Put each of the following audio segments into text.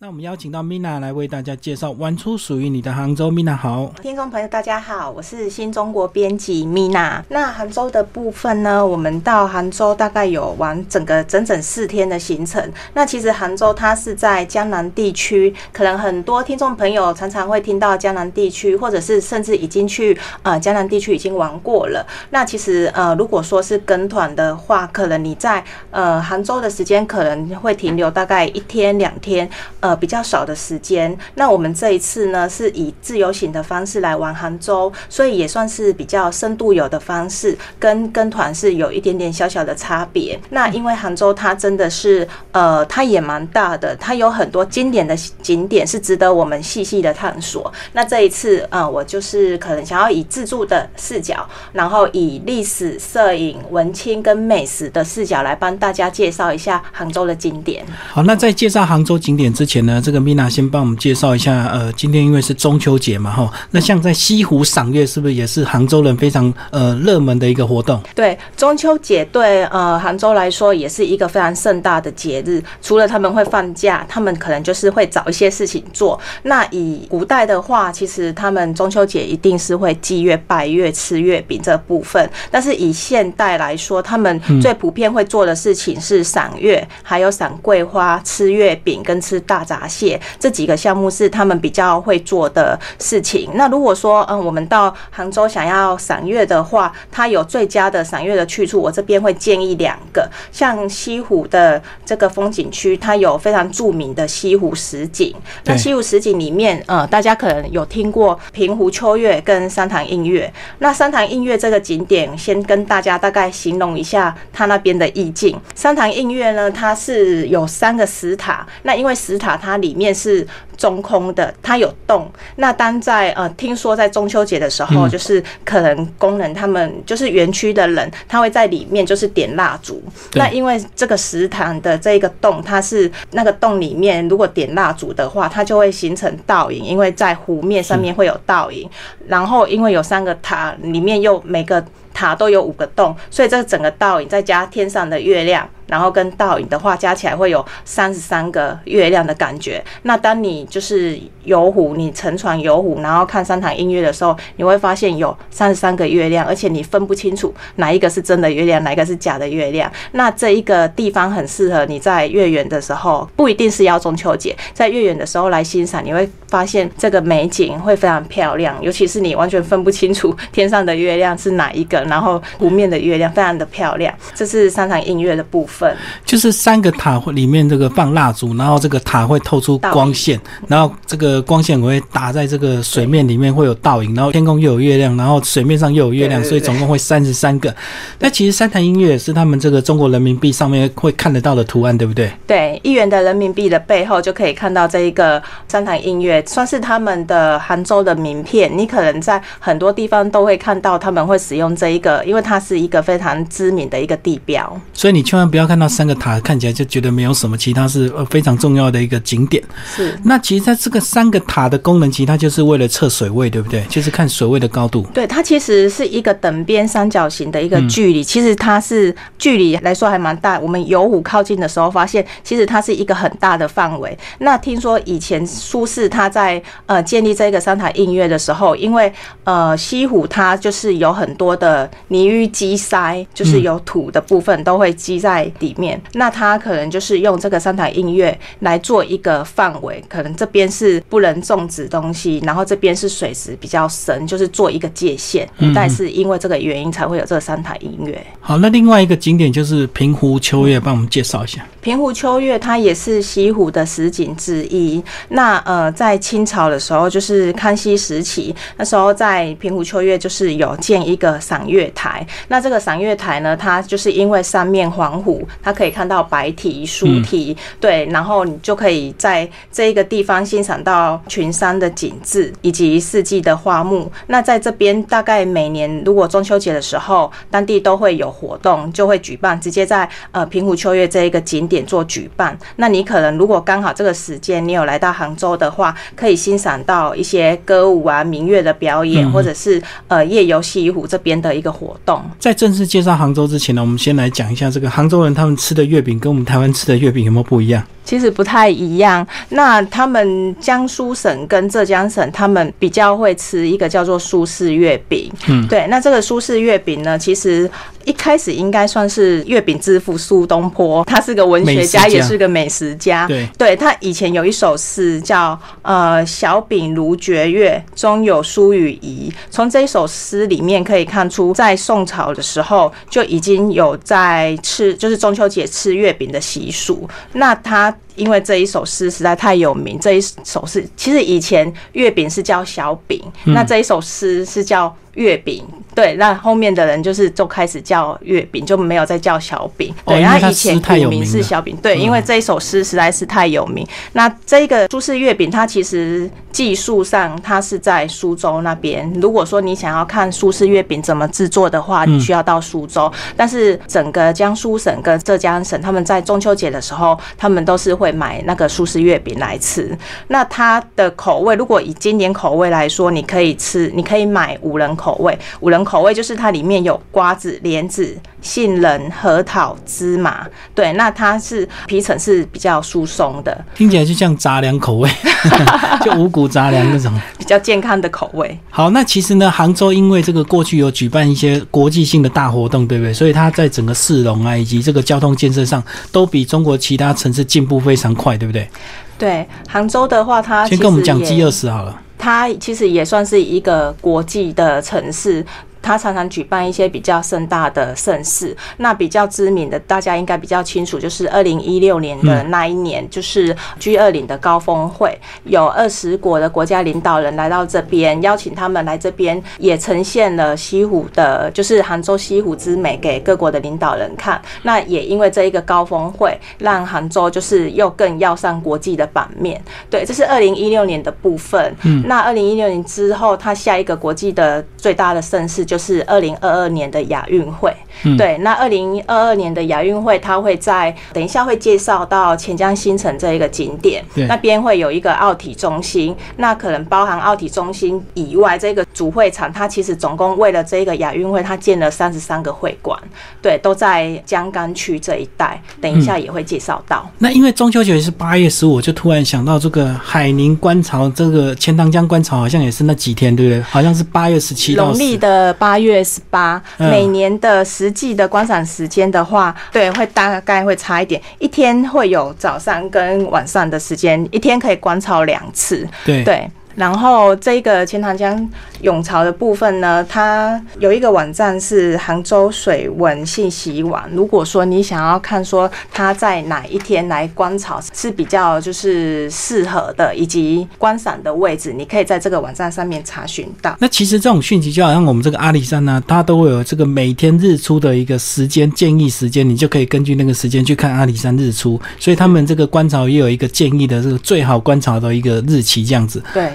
那我们邀请到 Mina 来为大家介绍玩出属于你的杭州。Mina 好，听众朋友大家好，我是新中国编辑 Mina。那杭州的部分呢，我们到杭州大概有玩整个整整四天的行程。那其实杭州它是在江南地区，可能很多听众朋友常常会听到江南地区，或者是甚至已经去呃江南地区已经玩过了。那其实呃如果说是跟团的话，可能你在呃杭州的时间可能会停留大概一天两天。呃，呃比较少的时间。那我们这一次呢，是以自由行的方式来玩杭州，所以也算是比较深度游的方式，跟跟团是有一点点小小的差别。那因为杭州它真的是，呃，它也蛮大的，它有很多经典的景点是值得我们细细的探索。那这一次，呃，我就是可能想要以自助的视角，然后以历史、摄影、文青跟美食的视角来帮大家介绍一下杭州的景点。好，那在介绍杭州景点之前。呢，这个 Mina 先帮我们介绍一下。呃，今天因为是中秋节嘛，哈，那像在西湖赏月，是不是也是杭州人非常呃热门的一个活动？对，中秋节对呃杭州来说也是一个非常盛大的节日。除了他们会放假，他们可能就是会找一些事情做。那以古代的话，其实他们中秋节一定是会祭月、拜月、吃月饼这部分。但是以现代来说，他们最普遍会做的事情是赏月，还有赏桂花、吃月饼跟吃大。闸蟹这几个项目是他们比较会做的事情。那如果说，嗯，我们到杭州想要赏月的话，它有最佳的赏月的去处，我这边会建议两个。像西湖的这个风景区，它有非常著名的西湖十景。那西湖十景里面，呃，大家可能有听过平湖秋月跟三潭映月。那三潭映月这个景点，先跟大家大概形容一下它那边的意境。三潭映月呢，它是有三个石塔。那因为石塔它里面是中空的，它有洞。那当在呃，听说在中秋节的时候，就是可能工人他们就是园区的人，他会在里面就是点蜡烛。那因为这个食堂的这个洞，它是那个洞里面，如果点蜡烛的话，它就会形成倒影，因为在湖面上面会有倒影。然后因为有三个塔，里面又每个塔都有五个洞，所以这整个倒影再加天上的月亮。然后跟倒影的话加起来会有三十三个月亮的感觉。那当你就是游湖，你乘船游湖，然后看三潭映月的时候，你会发现有三十三个月亮，而且你分不清楚哪一个是真的月亮，哪一个是假的月亮。那这一个地方很适合你在月圆的时候，不一定是要中秋节，在月圆的时候来欣赏，你会发现这个美景会非常漂亮。尤其是你完全分不清楚天上的月亮是哪一个，然后湖面的月亮非常的漂亮。这是三潭映月的部分。就是三个塔里面这个放蜡烛，然后这个塔会透出光线，然后这个光线会打在这个水面里面会有倒影，然后天空又有月亮，然后水面上又有月亮，所以总共会三十三个。那其实三潭音乐是他们这个中国人民币上面会看得到的图案，对不对？对，一元的人民币的背后就可以看到这一个三潭音乐，算是他们的杭州的名片。你可能在很多地方都会看到他们会使用这一个，因为它是一个非常知名的一个地标。所以你千万不要。看到三个塔，看起来就觉得没有什么，其他是呃非常重要的一个景点。是，那其实它这个三个塔的功能，其实它就是为了测水位，对不对？就是看水位的高度。对，它其实是一个等边三角形的一个距离，其实它是距离来说还蛮大。我们游湖靠近的时候，发现其实它是一个很大的范围。那听说以前苏轼他在呃建立这个三塔映月的时候，因为呃西湖它就是有很多的泥淤积塞，就是有土的部分都会积在。里面，那他可能就是用这个三台音乐来做一个范围，可能这边是不能种植东西，然后这边是水池比较深，就是做一个界限。古代是因为这个原因才会有这个三台音乐。好，那另外一个景点就是平湖秋月，帮我们介绍一下。平湖秋月它也是西湖的十景之一。那呃，在清朝的时候，就是康熙时期，那时候在平湖秋月就是有建一个赏月台。那这个赏月台呢，它就是因为三面环湖。它可以看到白堤、苏堤，对，然后你就可以在这一个地方欣赏到群山的景致以及四季的花木。那在这边，大概每年如果中秋节的时候，当地都会有活动，就会举办，直接在呃平湖秋月这一个景点做举办。那你可能如果刚好这个时间你有来到杭州的话，可以欣赏到一些歌舞啊、明月的表演，或者是呃夜游西湖这边的一个活动。在正式介绍杭州之前呢，我们先来讲一下这个杭州人。他们吃的月饼跟我们台湾吃的月饼有没有不一样？其实不太一样。那他们江苏省跟浙江省，他们比较会吃一个叫做苏式月饼。嗯，对。那这个苏式月饼呢，其实一开始应该算是月饼之父苏东坡，他是个文学家，也是个美食家。对，对他以前有一首诗叫“呃小饼如绝月，中有苏与怡”。从这一首诗里面可以看出，在宋朝的时候就已经有在吃，就是中秋节吃月饼的习俗。那他。因为这一首诗实在太有名，这一首诗其实以前月饼是叫小饼，那这一首诗是叫。月饼，对，那后面的人就是就开始叫月饼，就没有再叫小饼。对，然后以前古名是小饼，对，因为这一首诗实在是太有名。那这个苏式月饼，它其实技术上它是在苏州那边。如果说你想要看苏式月饼怎么制作的话，你需要到苏州。但是整个江苏省跟浙江省，他们在中秋节的时候，他们都是会买那个苏式月饼来吃。那它的口味，如果以经典口味来说，你可以吃，你可以买五人口。口味五仁口味就是它里面有瓜子、莲子、杏仁、核桃、芝麻，对，那它是皮层是比较疏松的，听起来就像杂粮口味，就五谷杂粮那种 比较健康的口味。好，那其实呢，杭州因为这个过去有举办一些国际性的大活动，对不对？所以它在整个市容啊以及这个交通建设上，都比中国其他城市进步非常快，对不对？对，杭州的话，它先跟我们讲 G 二十好了。它其实也算是一个国际的城市。他常常举办一些比较盛大的盛事，那比较知名的，大家应该比较清楚，就是二零一六年的那一年，就是 G 二零的高峰会，有二十国的国家领导人来到这边，邀请他们来这边，也呈现了西湖的，就是杭州西湖之美给各国的领导人看。那也因为这一个高峰会，让杭州就是又更要上国际的版面。对，这是二零一六年的部分。嗯，那二零一六年之后，他下一个国际的最大的盛事。就是二零二二年的亚运会，对，那二零二二年的亚运会，它会在等一下会介绍到钱江新城这一个景点，那边会有一个奥体中心，那可能包含奥体中心以外，这个主会场，它其实总共为了这个亚运会，它建了三十三个会馆，对，都在江干区这一带，等一下也会介绍到。那因为中秋节是八月十五，就突然想到这个海宁观潮，这个钱塘江观潮好像也是那几天，对不对？好像是八月十七到农历的。八月十八，每年的实际的观赏时间的话，对，会大概会差一点，一天会有早上跟晚上的时间，一天可以观潮两次，对。然后这个钱塘江涌潮的部分呢，它有一个网站是杭州水文信息网。如果说你想要看说它在哪一天来观潮是比较就是适合的，以及观赏的位置，你可以在这个网站上面查询到。那其实这种讯息就好像我们这个阿里山呢，它都会有这个每天日出的一个时间建议时间，你就可以根据那个时间去看阿里山日出。所以他们这个观潮也有一个建议的这个最好观潮的一个日期，这样子。对。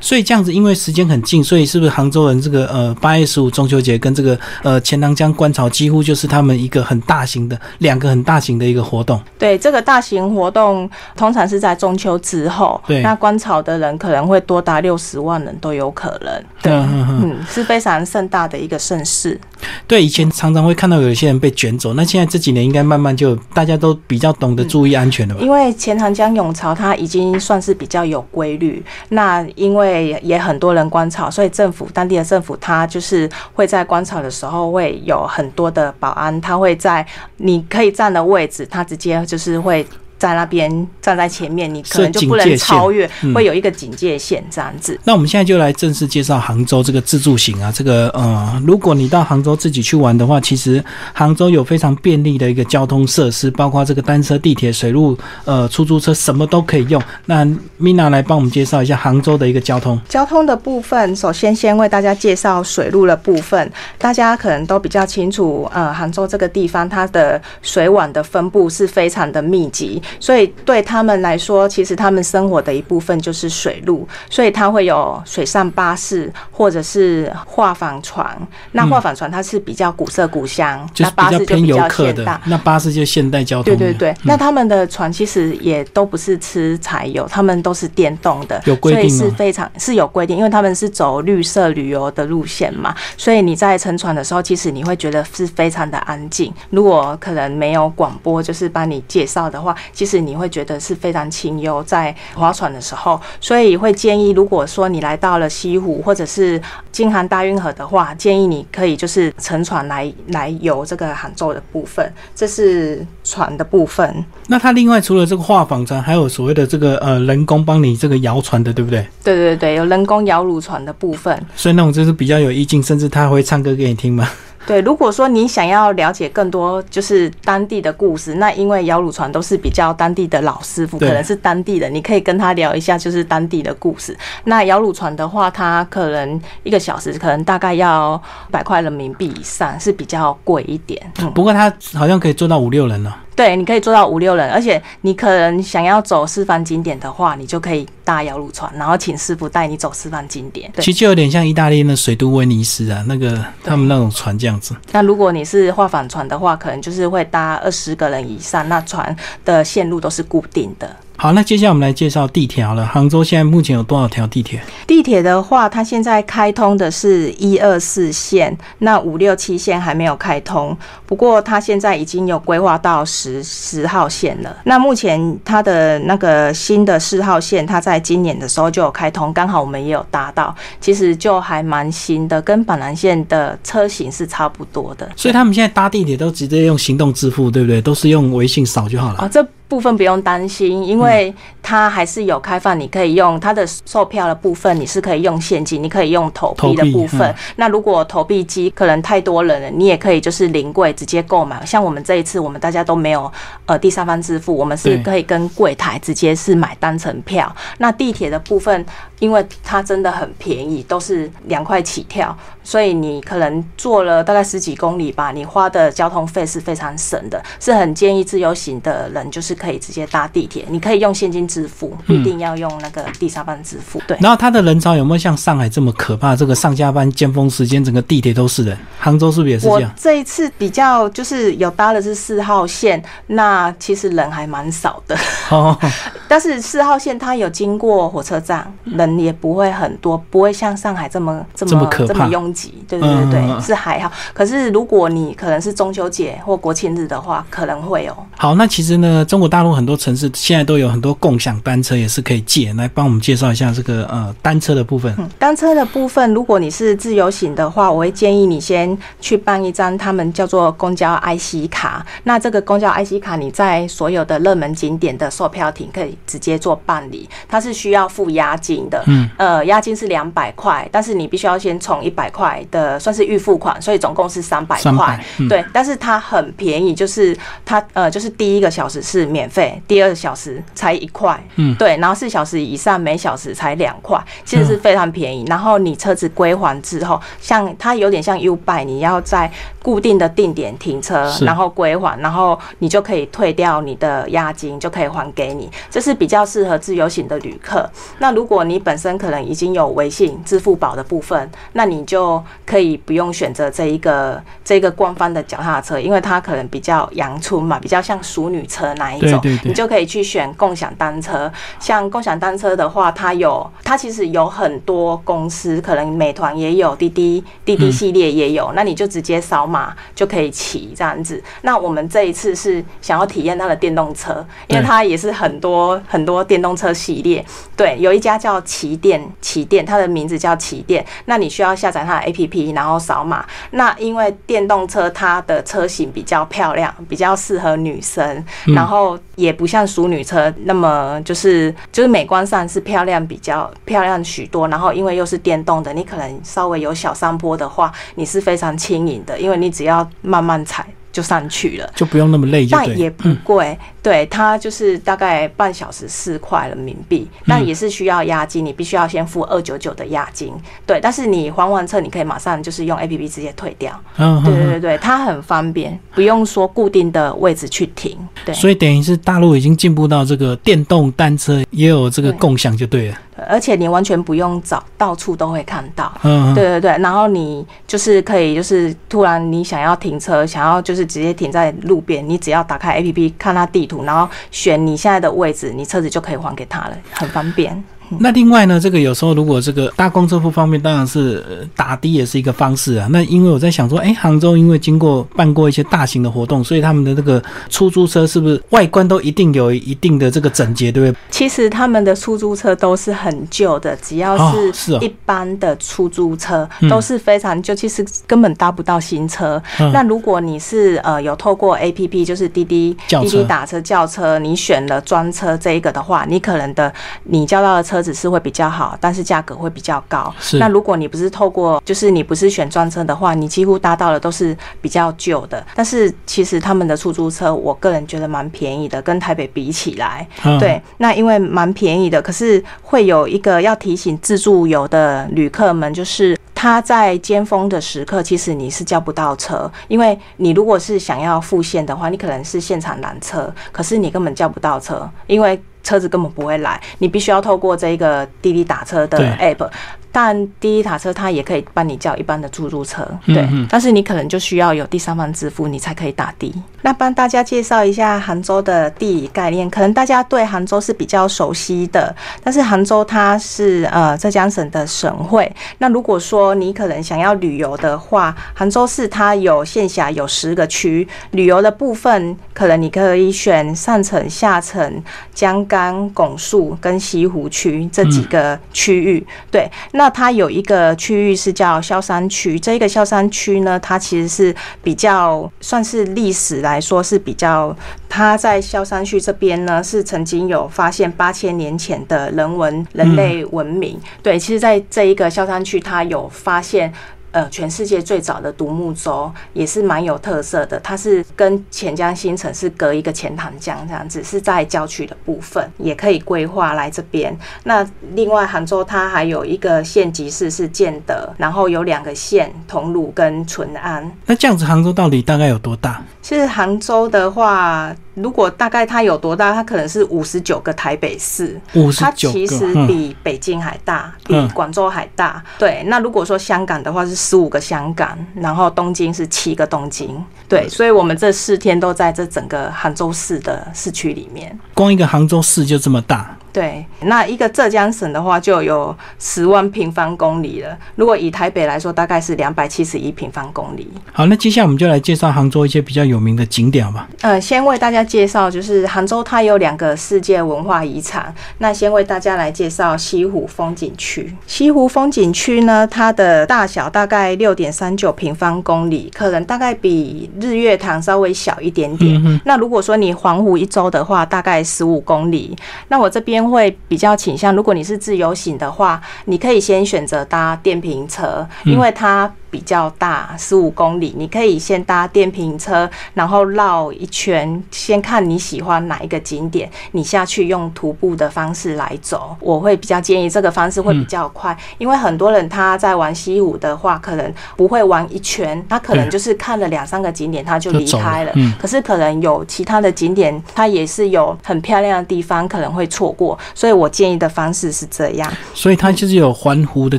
所以这样子，因为时间很近，所以是不是杭州人这个呃八月十五中秋节跟这个呃钱塘江观潮几乎就是他们一个很大型的两个很大型的一个活动？对，这个大型活动通常是在中秋之后，对，那观潮的人可能会多达六十万人都有可能，对，嗯，是非常盛大的一个盛事。对，以前常常会看到有一些人被卷走，那现在这几年应该慢慢就大家都比较懂得注意安全了吧？因为钱塘江涌潮它已经算是比较有规律，那因为也很多人观潮，所以政府当地的政府他就是会在观潮的时候会有很多的保安，他会在你可以站的位置，他直接就是会。在那边站在前面，你可能就不能超越，会有一个警戒线这样子。那我们现在就来正式介绍杭州这个自助行啊，这个呃，如果你到杭州自己去玩的话，其实杭州有非常便利的一个交通设施，包括这个单车、地铁、水路、呃出租车，什么都可以用。那 Mina 来帮我们介绍一下杭州的一个交通。交通的部分，首先先为大家介绍水路的部分。大家可能都比较清楚，呃，杭州这个地方它的水网的分布是非常的密集。所以对他们来说，其实他们生活的一部分就是水路，所以它会有水上巴士或者是画舫船。那画舫船它是比较古色古香，那巴士就比较现代。那巴士就现代交通。对对对，那他们的船其实也都不是吃柴油，他们都是电动的。有规定是非常是有规定，因为他们是走绿色旅游的路线嘛，所以你在乘船的时候，其实你会觉得是非常的安静。如果可能没有广播，就是帮你介绍的话。其实你会觉得是非常清幽，在划船的时候，所以会建议，如果说你来到了西湖或者是京杭大运河的话，建议你可以就是乘船来来游这个杭州的部分，这是船的部分。那它另外除了这个画舫船，还有所谓的这个呃人工帮你这个摇船的，对不对？对对对，有人工摇橹船的部分，所以那种就是比较有意境，甚至他会唱歌给你听吗？对，如果说你想要了解更多就是当地的故事，那因为摇橹船都是比较当地的老师傅，可能是当地的，你可以跟他聊一下就是当地的故事。那摇橹船的话，它可能一个小时可能大概要百块人民币以上，是比较贵一点。不过它好像可以做到五六人呢。对，你可以坐到五六人，而且你可能想要走四方景点的话，你就可以搭摇橹船，然后请师傅带你走四方景点。其实就有点像意大利的水都威尼斯啊，那个他们那种船这样子。那如果你是画舫船的话，可能就是会搭二十个人以上，那船的线路都是固定的。好，那接下来我们来介绍地铁好了。杭州现在目前有多少条地铁？地铁的话，它现在开通的是一二四线，那五六七线还没有开通。不过它现在已经有规划到十十号线了。那目前它的那个新的四号线，它在今年的时候就有开通，刚好我们也有搭到，其实就还蛮新的，跟板南线的车型是差不多的。所以他们现在搭地铁都直接用行动支付，对不对？都是用微信扫就好了。哦，这。部分不用担心，因为它还是有开放，你可以用它的售票的部分，你是可以用现金，你可以用投币的部分。那如果投币机可能太多人了，你也可以就是临柜直接购买。像我们这一次，我们大家都没有呃第三方支付，我们是可以跟柜台直接是买单程票。那地铁的部分，因为它真的很便宜，都是两块起跳，所以你可能坐了大概十几公里吧，你花的交通费是非常省的，是很建议自由行的人就是。可以直接搭地铁，你可以用现金支付，不一定要用那个第三方支付。对。然后它的人潮有没有像上海这么可怕？这个上下班尖峰时间，整个地铁都是人。杭州是不是也是这样？我这一次比较就是有搭的是四号线，那其实人还蛮少的。哦。但是四号线它有经过火车站，人也不会很多，不会像上海这么这么这么拥挤。对对对对，是还好。可是如果你可能是中秋节或国庆日的话，可能会有。好，那其实呢，中国大陆很多城市现在都有很多共享单车，也是可以借。来帮我们介绍一下这个呃单车的部分。单车的部分，如果你是自由行的话，我会建议你先去办一张他们叫做公交 IC 卡。那这个公交 IC 卡，你在所有的热门景点的售票亭可以。直接做办理，它是需要付押金的。嗯，呃，押金是两百块，但是你必须要先充一百块的，算是预付款，所以总共是三百块。对，但是它很便宜，就是它呃，就是第一个小时是免费，第二小时才一块。嗯，对，然后四小时以上每小时才两块，其实是非常便宜。然后你车子归还之后，像它有点像 U Buy，你要在固定的定点停车，然后归还，然后你就可以退掉你的押金，就可以还给你。这是。比较适合自由行的旅客。那如果你本身可能已经有微信、支付宝的部分，那你就可以不用选择这一个这个官方的脚踏车，因为它可能比较阳春嘛，比较像熟女车那一种。你就可以去选共享单车。像共享单车的话，它有它其实有很多公司，可能美团也有，滴滴滴滴系列也有。那你就直接扫码就可以骑这样子。那我们这一次是想要体验它的电动车，因为它也是很多。很多电动车系列，对，有一家叫骑电，骑电，它的名字叫骑电。那你需要下载它的 A P P，然后扫码。那因为电动车它的车型比较漂亮，比较适合女生，然后也不像淑女车那么就是就是美观上是漂亮，比较漂亮许多。然后因为又是电动的，你可能稍微有小山坡的话，你是非常轻盈的，因为你只要慢慢踩。就上去了，就不用那么累，但也不贵。对，它就是大概半小时四块人民币，但也是需要押金，你必须要先付二九九的押金。对，但是你还完车，你可以马上就是用 A P P 直接退掉。嗯，对对对对，它很方便，不用说固定的位置去停。对，所以等于是大陆已经进步到这个电动单车也有这个共享就对了。而且你完全不用找，到处都会看到。嗯，对对对。然后你就是可以，就是突然你想要停车，想要就是直接停在路边，你只要打开 A P P 看它地图，然后选你现在的位置，你车子就可以还给他了，很方便。那另外呢，这个有时候如果这个搭公车不方便，当然是打的也是一个方式啊。那因为我在想说，哎，杭州因为经过办过一些大型的活动，所以他们的这个出租车是不是外观都一定有一定的这个整洁，对不对？其实他们的出租车都是很旧的，只要是一般的出租车都是非常旧，其实根本搭不到新车。那如果你是呃有透过 A P P，就是滴滴滴滴打车叫车，你选了专车这一个的话，你可能的你叫到的车子是会比较好，但是价格会比较高。那如果你不是透过，就是你不是选专车的话，你几乎搭到的都是比较旧的。但是其实他们的出租车，我个人觉得蛮便宜的，跟台北比起来，对，那因为蛮便宜的，可是会有一个要提醒自助游的旅客们，就是他在尖峰的时刻，其实你是叫不到车，因为你如果是想要复线的话，你可能是现场拦车，可是你根本叫不到车，因为。车子根本不会来，你必须要透过这个滴滴打车的 app。但滴滴打车它也可以帮你叫一般的出租车，对，但是你可能就需要有第三方支付，你才可以打的。那帮大家介绍一下杭州的地理概念，可能大家对杭州是比较熟悉的，但是杭州它是呃浙江省的省会。那如果说你可能想要旅游的话，杭州市它有线辖有十个区，旅游的部分可能你可以选上城、下城、江干、拱墅跟西湖区这几个区域，对。那它有一个区域是叫萧山区，这个萧山区呢，它其实是比较算是历史来说是比较，它在萧山区这边呢是曾经有发现八千年前的人文人类文明，对，其实在这一个萧山区，它有发现。呃，全世界最早的独木舟也是蛮有特色的，它是跟钱江新城是隔一个钱塘江这样子，是在郊区的部分，也可以规划来这边。那另外杭州它还有一个县级市是建德，然后有两个县，桐庐跟淳安。那这样子，杭州到底大概有多大？其实杭州的话。如果大概它有多大，它可能是五十九个台北市，它其实比北京还大，比广州还大。对，那如果说香港的话是十五个香港，然后东京是七个东京。对，所以我们这四天都在这整个杭州市的市区里面。光一个杭州市就这么大。对，那一个浙江省的话就有十万平方公里了。如果以台北来说，大概是两百七十一平方公里。好，那接下来我们就来介绍杭州一些比较有名的景点吧。呃，先为大家介绍，就是杭州它有两个世界文化遗产。那先为大家来介绍西湖风景区。西湖风景区呢，它的大小大概六点三九平方公里，可能大概比日月潭稍微小一点点。嗯那如果说你环湖一周的话，大概十五公里。那我这边。会比较倾向，如果你是自由行的话，你可以先选择搭电瓶车，因为它。比较大，十五公里，你可以先搭电瓶车，然后绕一圈，先看你喜欢哪一个景点，你下去用徒步的方式来走。我会比较建议这个方式会比较快，因为很多人他在玩西武的话，可能不会玩一圈，他可能就是看了两三个景点他就离开了。可是可能有其他的景点，它也是有很漂亮的地方，可能会错过。所以我建议的方式是这样。所以它就是有环湖的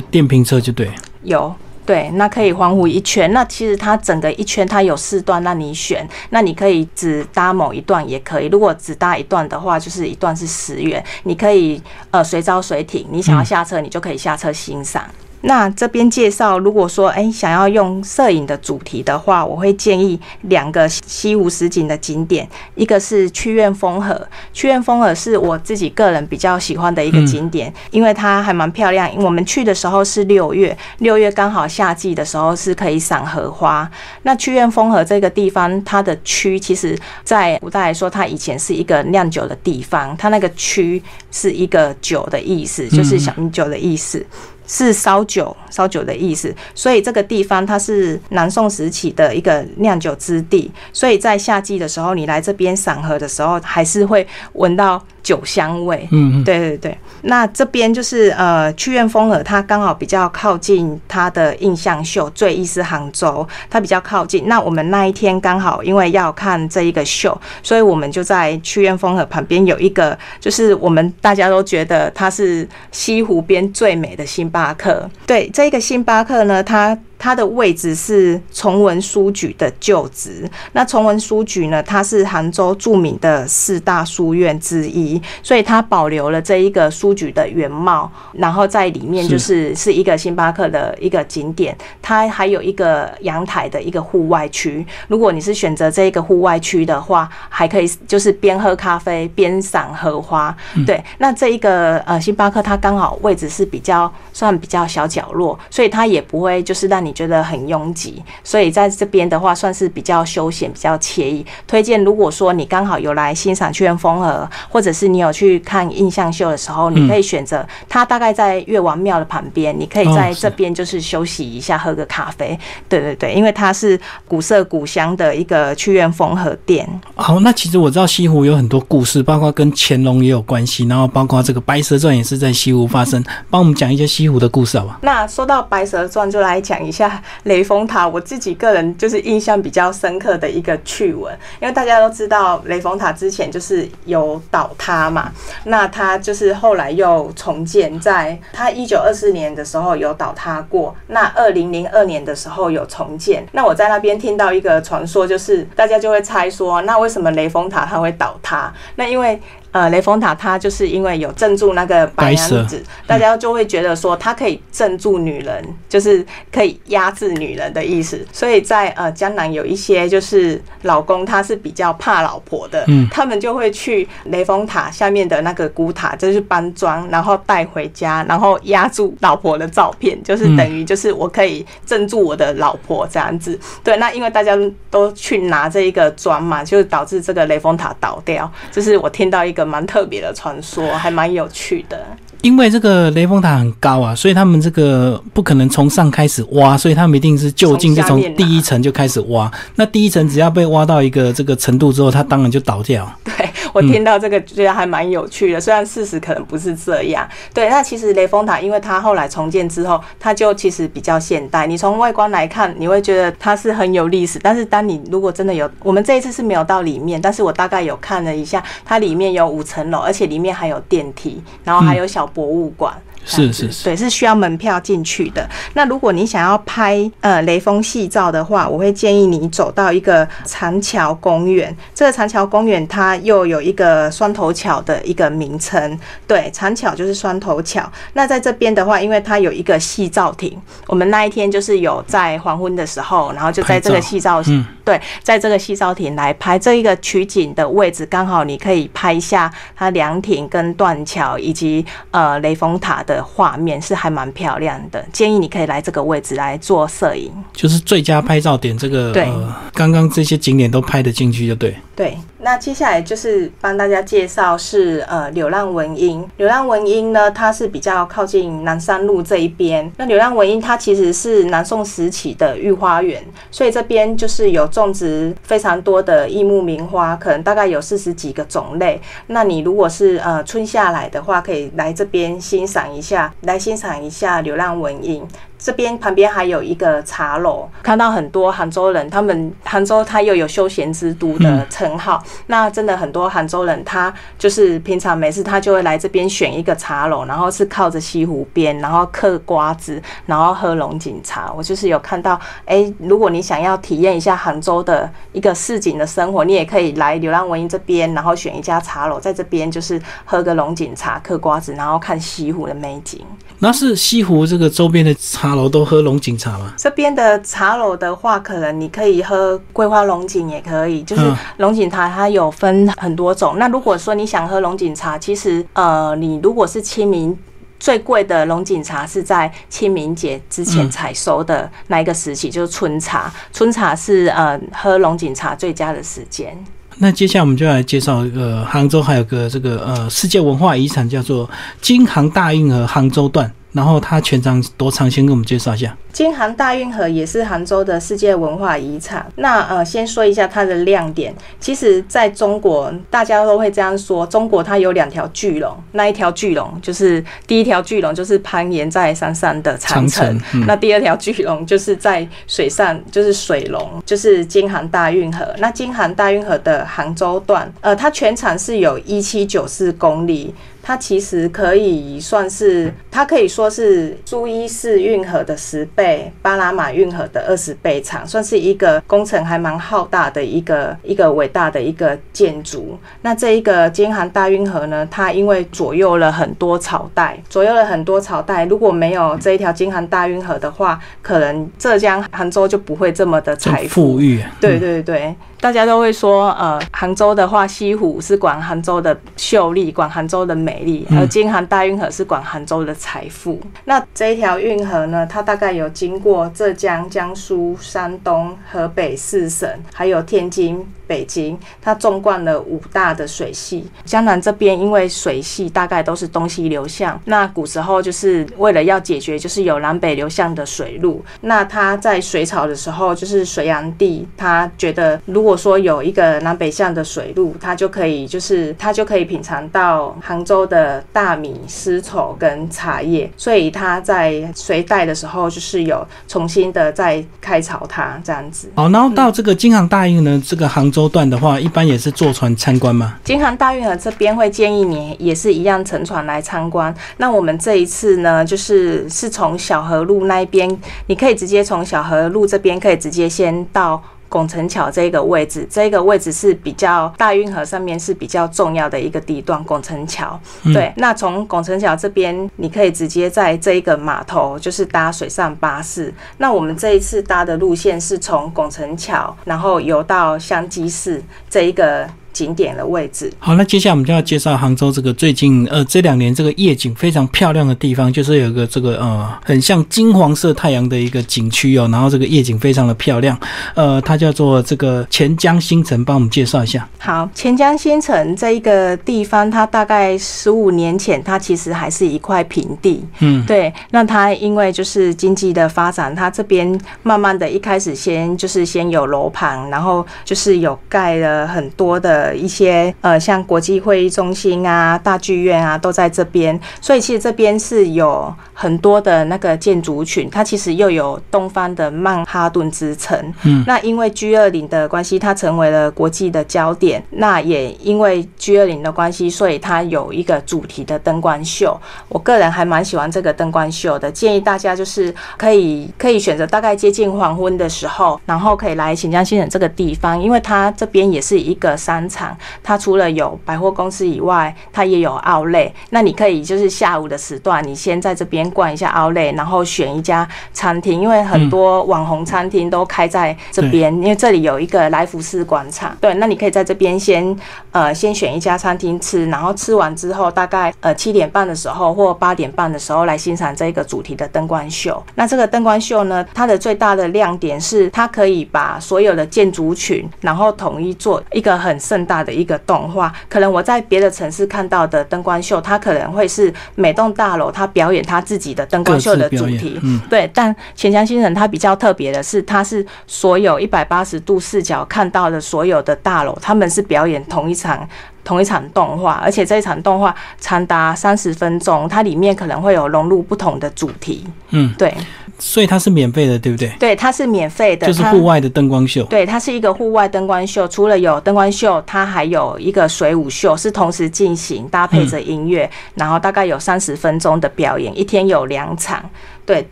电瓶车，就对。有。对，那可以环湖一圈。那其实它整个一圈它有四段让你选，那你可以只搭某一段也可以。如果只搭一段的话，就是一段是十元，你可以呃随招随停，你想要下车你就可以下车欣赏。那这边介绍，如果说哎想要用摄影的主题的话，我会建议两个西湖十景的景点，一个是曲苑风荷，曲苑风荷是我自己个人比较喜欢的一个景点，因为它还蛮漂亮。我们去的时候是六月，六月刚好夏季的时候是可以赏荷花。那曲苑风荷这个地方，它的区其实在古代来说，它以前是一个酿酒的地方，它那个区是一个酒的意思，就是小米酒的意思。是烧酒，烧酒的意思，所以这个地方它是南宋时期的一个酿酒之地，所以在夏季的时候，你来这边赏荷的时候，还是会闻到。酒香味，嗯，对对对，那这边就是呃，曲苑风荷，它刚好比较靠近它的印象秀，最意思杭州，它比较靠近。那我们那一天刚好因为要看这一个秀，所以我们就在曲苑风荷旁边有一个，就是我们大家都觉得它是西湖边最美的星巴巴克。对，这个星巴克呢，它。它的位置是崇文书局的旧址。那崇文书局呢，它是杭州著名的四大书院之一，所以它保留了这一个书局的原貌，然后在里面就是是一个星巴克的一个景点，它还有一个阳台的一个户外区。如果你是选择这一个户外区的话，还可以就是边喝咖啡边赏荷花。对，那这一个呃星巴克它刚好位置是比较算比较小角落，所以它也不会就是让你觉得很拥挤，所以在这边的话算是比较休闲、比较惬意。推荐如果说你刚好有来欣赏屈原风荷，或者是你有去看印象秀的时候，你可以选择它，大概在岳王庙的旁边，你可以在这边就是休息一下，喝个咖啡。对对对，因为它是古色古香的一个屈原风荷店。好，那其实我知道西湖有很多故事，包括跟乾隆也有关系，然后包括这个《白蛇传》也是在西湖发生。帮我们讲一些西湖的故事好吧？那说到《白蛇传》，就来讲一下雷峰塔。我自己个人就是印象比较深刻的一个趣闻，因为大家都知道雷峰塔之前就是有倒塌嘛，那它就是后来又重建，在它一九二四年的时候有倒塌过，那二零零二年的时候有重建。那我在那边听到一个传说，就是大家就会猜说，那为什么雷峰塔它会倒塌？那因为呃，雷峰塔它就是因为有镇住那个白娘子，大家就会觉得说它可以镇住女人，就是可以压制女人的意思。所以在呃江南有一些就是老公他是比较怕老婆的，嗯，他们就会去雷峰塔下面的那个古塔，就是搬砖，然后带回家，然后压住老婆的照片，就是等于就是我可以镇住我的老婆这样子。对，那因为大家都去拿这一个砖嘛，就导致这个雷峰塔倒掉。就是我听到一个。蛮特别的传说，还蛮有趣的。因为这个雷峰塔很高啊，所以他们这个不可能从上开始挖，所以他们一定是就近就从第一层就开始挖。那第一层只要被挖到一个这个程度之后，它当然就倒掉。对我听到这个觉得还蛮有趣的，虽然事实可能不是这样。对，那其实雷峰塔，因为它后来重建之后，它就其实比较现代。你从外观来看，你会觉得它是很有历史。但是当你如果真的有，我们这一次是没有到里面，但是我大概有看了一下，它里面有五层楼，而且里面还有电梯，然后还有小博物馆。是是是，对，是需要门票进去的。那如果你想要拍呃雷锋戏照的话，我会建议你走到一个长桥公园。这个长桥公园它又有一个双头桥的一个名称，对，长桥就是双头桥。那在这边的话，因为它有一个戏照亭，我们那一天就是有在黄昏的时候，然后就在这个戏照，嗯，对，在这个戏照亭来拍这一个取景的位置，刚好你可以拍下它凉亭跟断桥以及呃雷峰塔。的画面是还蛮漂亮的，建议你可以来这个位置来做摄影，就是最佳拍照点。这个对，刚刚这些景点都拍得进去，就对。对，那接下来就是帮大家介绍是呃流浪文英。流浪文英呢，它是比较靠近南山路这一边。那流浪文英它其实是南宋时期的御花园，所以这边就是有种植非常多的异木名花，可能大概有四十几个种类。那你如果是呃春夏来的话，可以来这边欣赏一下，来欣赏一下流浪文英。这边旁边还有一个茶楼，看到很多杭州人，他们杭州它又有休闲之都的称号，那真的很多杭州人，他就是平常没事，他就会来这边选一个茶楼，然后是靠着西湖边，然后嗑瓜子，然后喝龙井茶。我就是有看到，哎，如果你想要体验一下杭州的一个市井的生活，你也可以来流浪文艺这边，然后选一家茶楼，在这边就是喝个龙井茶，嗑瓜子，然后看西湖的美景。那是西湖这个周边的茶。茶楼都喝龙井茶吗？这边的茶楼的话，可能你可以喝桂花龙井，也可以。就是龙井茶，它有分很多种。那如果说你想喝龙井茶，其实呃，你如果是清明最贵的龙井茶，是在清明节之前采收的那一个时期，就是春茶。春茶是呃喝龙井茶最佳的时间。那接下来我们就来介绍一个杭州还有个这个呃世界文化遗产，叫做京杭大运河杭州段。然后它全长多长？先给我们介绍一下。京杭大运河也是杭州的世界文化遗产。那呃，先说一下它的亮点。其实，在中国，大家都会这样说：中国它有两条巨龙，那一条巨龙就是第一条巨龙，就是攀岩在山上的长城；那第二条巨龙就是在水上，就是水龙，就是京杭大运河。那京杭大运河的杭州段，呃，它全长是有一七九四公里。它其实可以算是，它可以说是苏伊士运河的十倍。倍巴拿马运河的二十倍长，算是一个工程还蛮浩大的一个一个伟大的一个建筑。那这一个京杭大运河呢，它因为左右了很多朝代，左右了很多朝代，如果没有这一条京杭大运河的话，可能浙江杭州就不会这么的财富裕。对对对。大家都会说，呃，杭州的话，西湖是管杭州的秀丽，管杭州的美丽；而京杭大运河是管杭州的财富。那这一条运河呢，它大概有经过浙江、江苏、山东、河北四省，还有天津。北京，它纵贯了五大的水系。江南这边因为水系大概都是东西流向，那古时候就是为了要解决，就是有南北流向的水路。那他在水草的时候，就是隋炀帝他觉得，如果说有一个南北向的水路，他就可以就是他就可以品尝到杭州的大米、丝绸跟茶叶，所以他在隋代的时候就是有重新的再开凿它这样子。好，然后到这个京杭大运呢，这个杭州。周段的话，一般也是坐船参观吗？京杭大运河这边会建议你也是一样乘船来参观。那我们这一次呢，就是是从小河路那边，你可以直接从小河路这边，可以直接先到。拱城桥这个位置，这个位置是比较大运河上面是比较重要的一个地段。拱城桥，对，那从拱城桥这边，你可以直接在这一个码头，就是搭水上巴士。那我们这一次搭的路线是从拱城桥，然后游到香积寺这一个。景点的位置。好，那接下来我们就要介绍杭州这个最近呃这两年这个夜景非常漂亮的地方，就是有一个这个呃很像金黄色太阳的一个景区哦，然后这个夜景非常的漂亮，呃，它叫做这个钱江新城，帮我们介绍一下。好，钱江新城这一个地方，它大概十五年前，它其实还是一块平地。嗯，对。那它因为就是经济的发展，它这边慢慢的一开始先就是先有楼盘，然后就是有盖了很多的。呃，一些呃，像国际会议中心啊、大剧院啊，都在这边，所以其实这边是有很多的那个建筑群，它其实又有东方的曼哈顿之城。嗯，那因为 G 二零的关系，它成为了国际的焦点。那也因为 G 二零的关系，所以它有一个主题的灯光秀。我个人还蛮喜欢这个灯光秀的，建议大家就是可以可以选择大概接近黄昏的时候，然后可以来新疆新城这个地方，因为它这边也是一个山。场，它除了有百货公司以外，它也有奥莱。那你可以就是下午的时段，你先在这边逛一下奥莱，然后选一家餐厅，因为很多网红餐厅都开在这边，因为这里有一个来福士广场。对，那你可以在这边先呃先选一家餐厅吃，然后吃完之后，大概呃七点半的时候或八点半的时候来欣赏这个主题的灯光秀。那这个灯光秀呢，它的最大的亮点是它可以把所有的建筑群，然后统一做一个很盛。大的一个动画，可能我在别的城市看到的灯光秀，它可能会是每栋大楼它表演它自己的灯光秀的主题，对。但钱江新城它比较特别的是，它是所有一百八十度视角看到的所有的大楼，他们是表演同一场同一场动画，而且这一场动画长达三十分钟，它里面可能会有融入不同的主题，嗯，对。所以它是免费的，对不对？对，它是免费的，就是户外的灯光秀。对，它是一个户外灯光秀，除了有灯光秀，它还有一个水舞秀，是同时进行，搭配着音乐，然后大概有三十分钟的表演，一天有两场。对，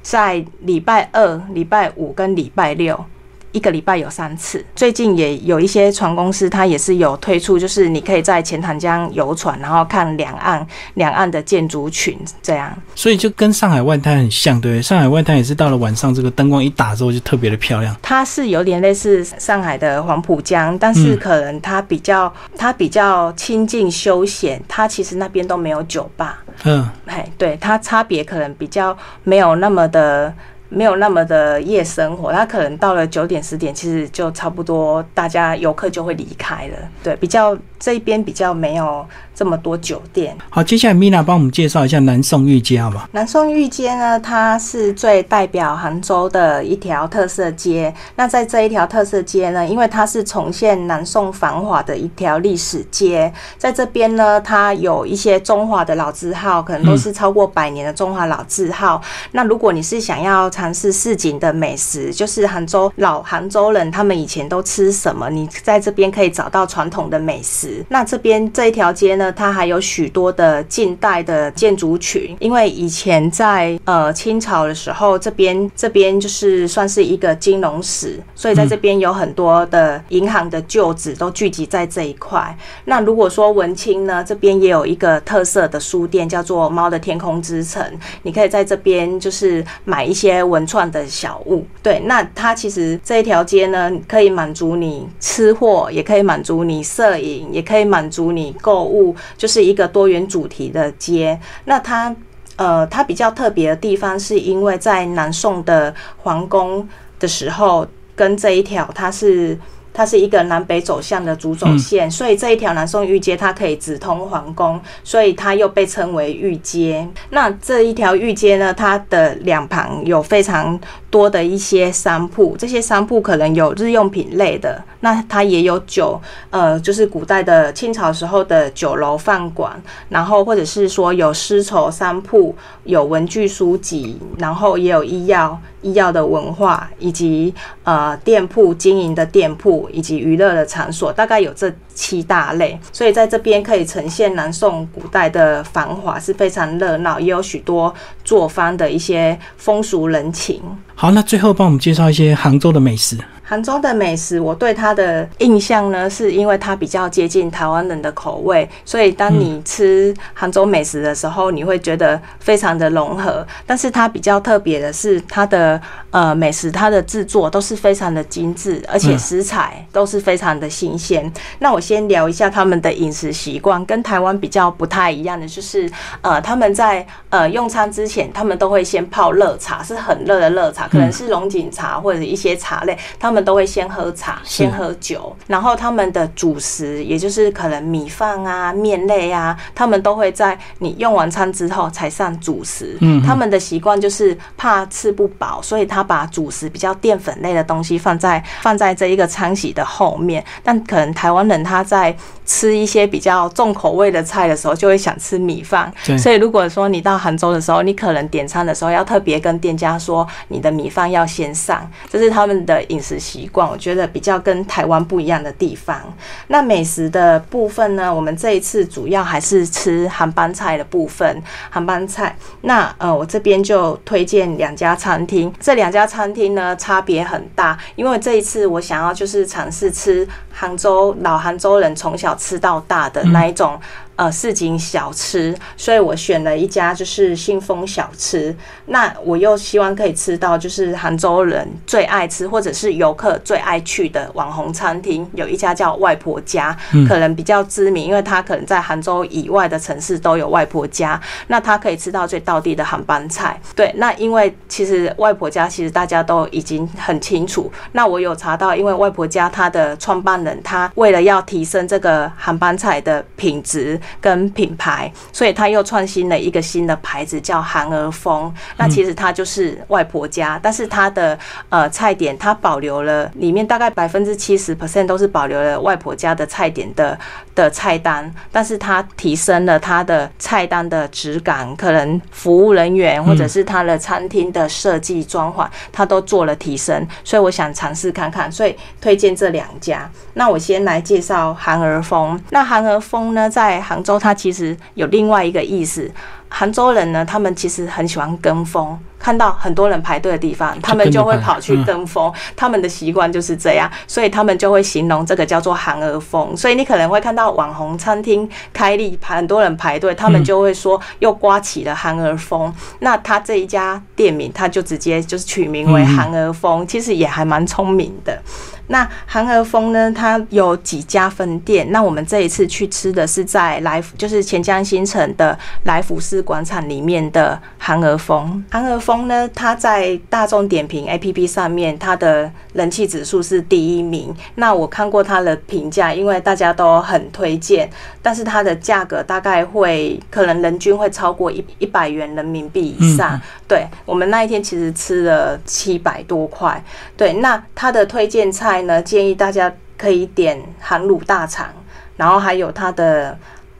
在礼拜二、礼拜五跟礼拜六。一个礼拜有三次，最近也有一些船公司，它也是有推出，就是你可以在钱塘江游船，然后看两岸两岸的建筑群，这样。所以就跟上海外滩很像，对上海外滩也是到了晚上，这个灯光一打之后就特别的漂亮。它是有点类似上海的黄浦江，但是可能它比较它比较亲近休闲，它其实那边都没有酒吧。嗯，哎，对，它差别可能比较没有那么的。没有那么的夜生活，他可能到了九点十点，其实就差不多，大家游客就会离开了。对，比较这一边比较没有这么多酒店。好，接下来米娜帮我们介绍一下南宋御街，好吗？南宋御街呢，它是最代表杭州的一条特色街。那在这一条特色街呢，因为它是重现南宋繁华的一条历史街，在这边呢，它有一些中华的老字号，可能都是超过百年的中华老字号。那如果你是想要尝试市井的美食，就是杭州老杭州人他们以前都吃什么？你在这边可以找到传统的美食。那这边这一条街呢，它还有许多的近代的建筑群，因为以前在呃清朝的时候，这边这边就是算是一个金融史，所以在这边有很多的银行的旧址都聚集在这一块。那如果说文青呢，这边也有一个特色的书店，叫做猫的天空之城，你可以在这边就是买一些文创的小物。对，那它其实这一条街呢，可以满足你吃货，也可以满足你摄影，也可以满足你购物，就是一个多元主题的街。那它呃，它比较特别的地方，是因为在南宋的皇宫的时候，跟这一条它是。它是一个南北走向的主走线，所以这一条南宋御街它可以直通皇宫，所以它又被称为御街。那这一条御街呢，它的两旁有非常多的一些商铺，这些商铺可能有日用品类的，那它也有酒，呃，就是古代的清朝时候的酒楼饭馆，然后或者是说有丝绸商铺，有文具书籍，然后也有医药。医药的文化，以及呃店铺经营的店铺，以及娱乐的场所，大概有这七大类。所以在这边可以呈现南宋古代的繁华，是非常热闹，也有许多作坊的一些风俗人情。好，那最后帮我们介绍一些杭州的美食。杭州的美食，我对它的印象呢，是因为它比较接近台湾人的口味，所以当你吃杭州美食的时候，你会觉得非常的融合。但是它比较特别的是，它的呃美食，它的制作都是非常的精致，而且食材都是非常的新鲜。那我先聊一下他们的饮食习惯，跟台湾比较不太一样的，就是呃他们在呃用餐之前，他们都会先泡热茶，是很热的热茶，可能是龙井茶或者一些茶类，他们。们都会先喝茶，先喝酒，然后他们的主食，也就是可能米饭啊、面类啊，他们都会在你用完餐之后才上主食。嗯，他们的习惯就是怕吃不饱，所以他把主食比较淀粉类的东西放在放在这一个餐席的后面。但可能台湾人他在吃一些比较重口味的菜的时候，就会想吃米饭。所以如果说你到杭州的时候，你可能点餐的时候要特别跟店家说，你的米饭要先上，这是他们的饮食。习惯，我觉得比较跟台湾不一样的地方。那美食的部分呢？我们这一次主要还是吃韩班菜的部分。韩班菜，那呃，我这边就推荐两家餐厅。这两家餐厅呢，差别很大，因为这一次我想要就是尝试吃杭州老杭州人从小吃到大的那一种。呃，市井小吃，所以我选了一家就是信丰小吃。那我又希望可以吃到就是杭州人最爱吃或者是游客最爱去的网红餐厅，有一家叫外婆家，可能比较知名，因为它可能在杭州以外的城市都有外婆家。那它可以吃到最道地的杭帮菜。对，那因为其实外婆家其实大家都已经很清楚。那我有查到，因为外婆家它的创办人他为了要提升这个杭帮菜的品质。跟品牌，所以他又创新了一个新的牌子，叫韩儿风。那其实它就是外婆家，但是它的呃菜点，它保留了里面大概百分之七十 percent 都是保留了外婆家的菜点的的菜单，但是它提升了它的菜单的质感，可能服务人员或者是它的餐厅的设计装潢，它都做了提升。所以我想尝试看看，所以推荐这两家。那我先来介绍韩儿风。那韩儿风呢，在杭州它其实有另外一个意思。杭州人呢，他们其实很喜欢跟风，看到很多人排队的地方，他们就会跑去跟风。他们的习惯就是这样，所以他们就会形容这个叫做“韩儿风”。所以你可能会看到网红餐厅开立，排很多人排队，他们就会说又刮起了韩儿风。那他这一家店名，他就直接就是取名为“韩儿风”，其实也还蛮聪明的。那韩儿风呢？它有几家分店。那我们这一次去吃的是在来福，就是钱江新城的来福士广场里面的韩儿风。韩儿风呢，它在大众点评 APP 上面，它的人气指数是第一名。那我看过它的评价，因为大家都很推荐，但是它的价格大概会可能人均会超过一一百元人民币以上。对我们那一天其实吃了七百多块。对，那它的推荐菜。呢，建议大家可以点韩卤大肠，然后还有它的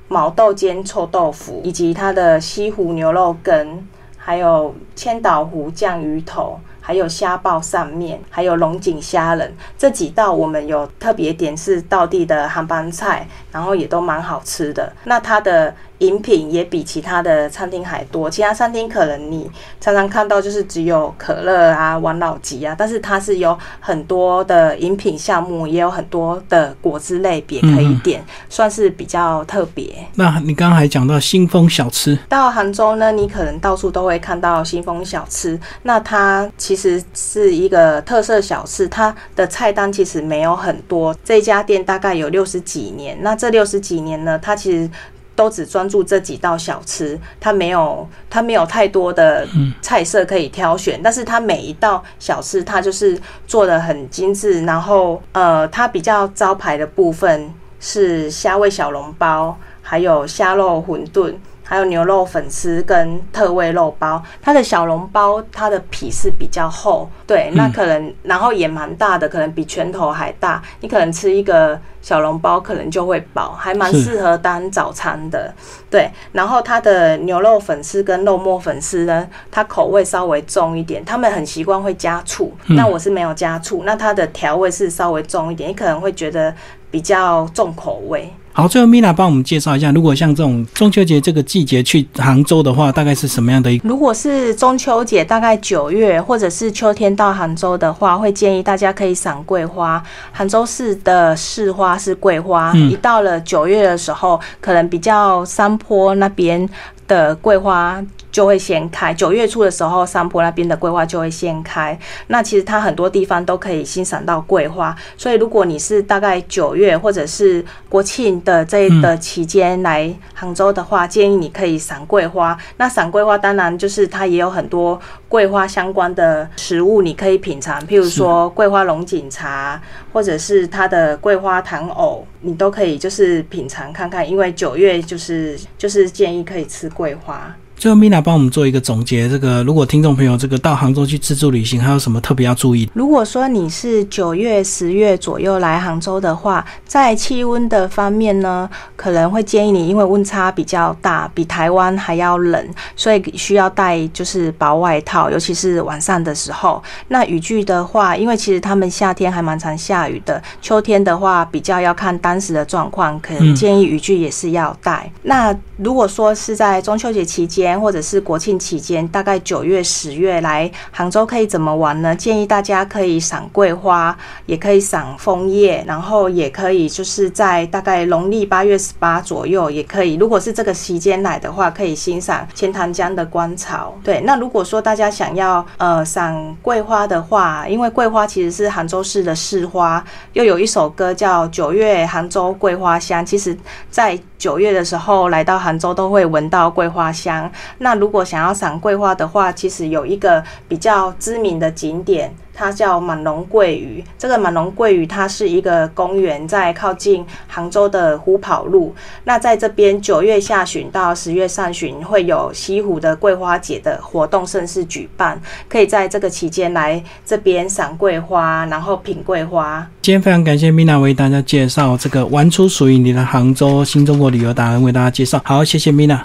毛豆煎臭豆腐，以及它的西湖牛肉羹，还有千岛湖酱鱼头。还有虾爆扇面，还有龙井虾仁这几道，我们有特别点是道地的韩班菜，然后也都蛮好吃的。那它的饮品也比其他的餐厅还多，其他餐厅可能你常常看到就是只有可乐啊、王老吉啊，但是它是有很多的饮品项目，也有很多的果汁类别可以点，算是比较特别。那你刚刚还讲到新丰小吃，到杭州呢，你可能到处都会看到新丰小吃，那它其实是一个特色小吃，它的菜单其实没有很多，这家店大概有六十几年，那这六十几年呢，它其实。都只专注这几道小吃，它没有它没有太多的菜色可以挑选，但是它每一道小吃它就是做的很精致，然后呃，它比较招牌的部分是虾味小笼包，还有虾肉馄饨。还有牛肉粉丝跟特味肉包，它的小笼包它的皮是比较厚，对，那可能然后也蛮大的，可能比拳头还大。你可能吃一个小笼包可能就会饱，还蛮适合当早餐的。对，然后它的牛肉粉丝跟肉末粉丝呢，它口味稍微重一点，他们很习惯会加醋，那我是没有加醋，那它的调味是稍微重一点，你可能会觉得比较重口味。好，最后 Mina 帮我们介绍一下，如果像这种中秋节这个季节去杭州的话，大概是什么样的一？如果是中秋节，大概九月或者是秋天到杭州的话，会建议大家可以赏桂花。杭州市的市花是桂花，一到了九月的时候，可能比较山坡那边的桂花。就会先开，九月初的时候，山坡那边的桂花就会先开。那其实它很多地方都可以欣赏到桂花，所以如果你是大概九月或者是国庆的这的期间来杭州的话，建议你可以赏桂花。那赏桂花当然就是它也有很多桂花相关的食物你可以品尝，譬如说桂花龙井茶，或者是它的桂花糖藕，你都可以就是品尝看看。因为九月就是就是建议可以吃桂花。最后，Mina 帮我们做一个总结。这个，如果听众朋友这个到杭州去自助旅行，还有什么特别要注意？如果说你是九月、十月左右来杭州的话，在气温的方面呢，可能会建议你，因为温差比较大，比台湾还要冷，所以需要带就是薄外套，尤其是晚上的时候。那雨具的话，因为其实他们夏天还蛮常下雨的，秋天的话比较要看当时的状况，可能建议雨具也是要带。那如果说是在中秋节期间，或者是国庆期间，大概九月、十月来杭州可以怎么玩呢？建议大家可以赏桂花，也可以赏枫叶，然后也可以就是在大概农历八月十八左右也可以。如果是这个期间来的话，可以欣赏钱塘江的观潮。对，那如果说大家想要呃赏桂花的话，因为桂花其实是杭州市的市花，又有一首歌叫《九月杭州桂花香》，其实在九月的时候来到杭州都会闻到桂花香。那如果想要赏桂花的话，其实有一个比较知名的景点。它叫满龙桂屿，这个满龙桂屿它是一个公园，在靠近杭州的湖跑路。那在这边九月下旬到十月上旬会有西湖的桂花节的活动盛事举办，可以在这个期间来这边赏桂花，然后品桂花。今天非常感谢 Mina 为大家介绍这个玩出属于你的杭州新中国旅游达人为大家介绍，好，谢谢 Mina。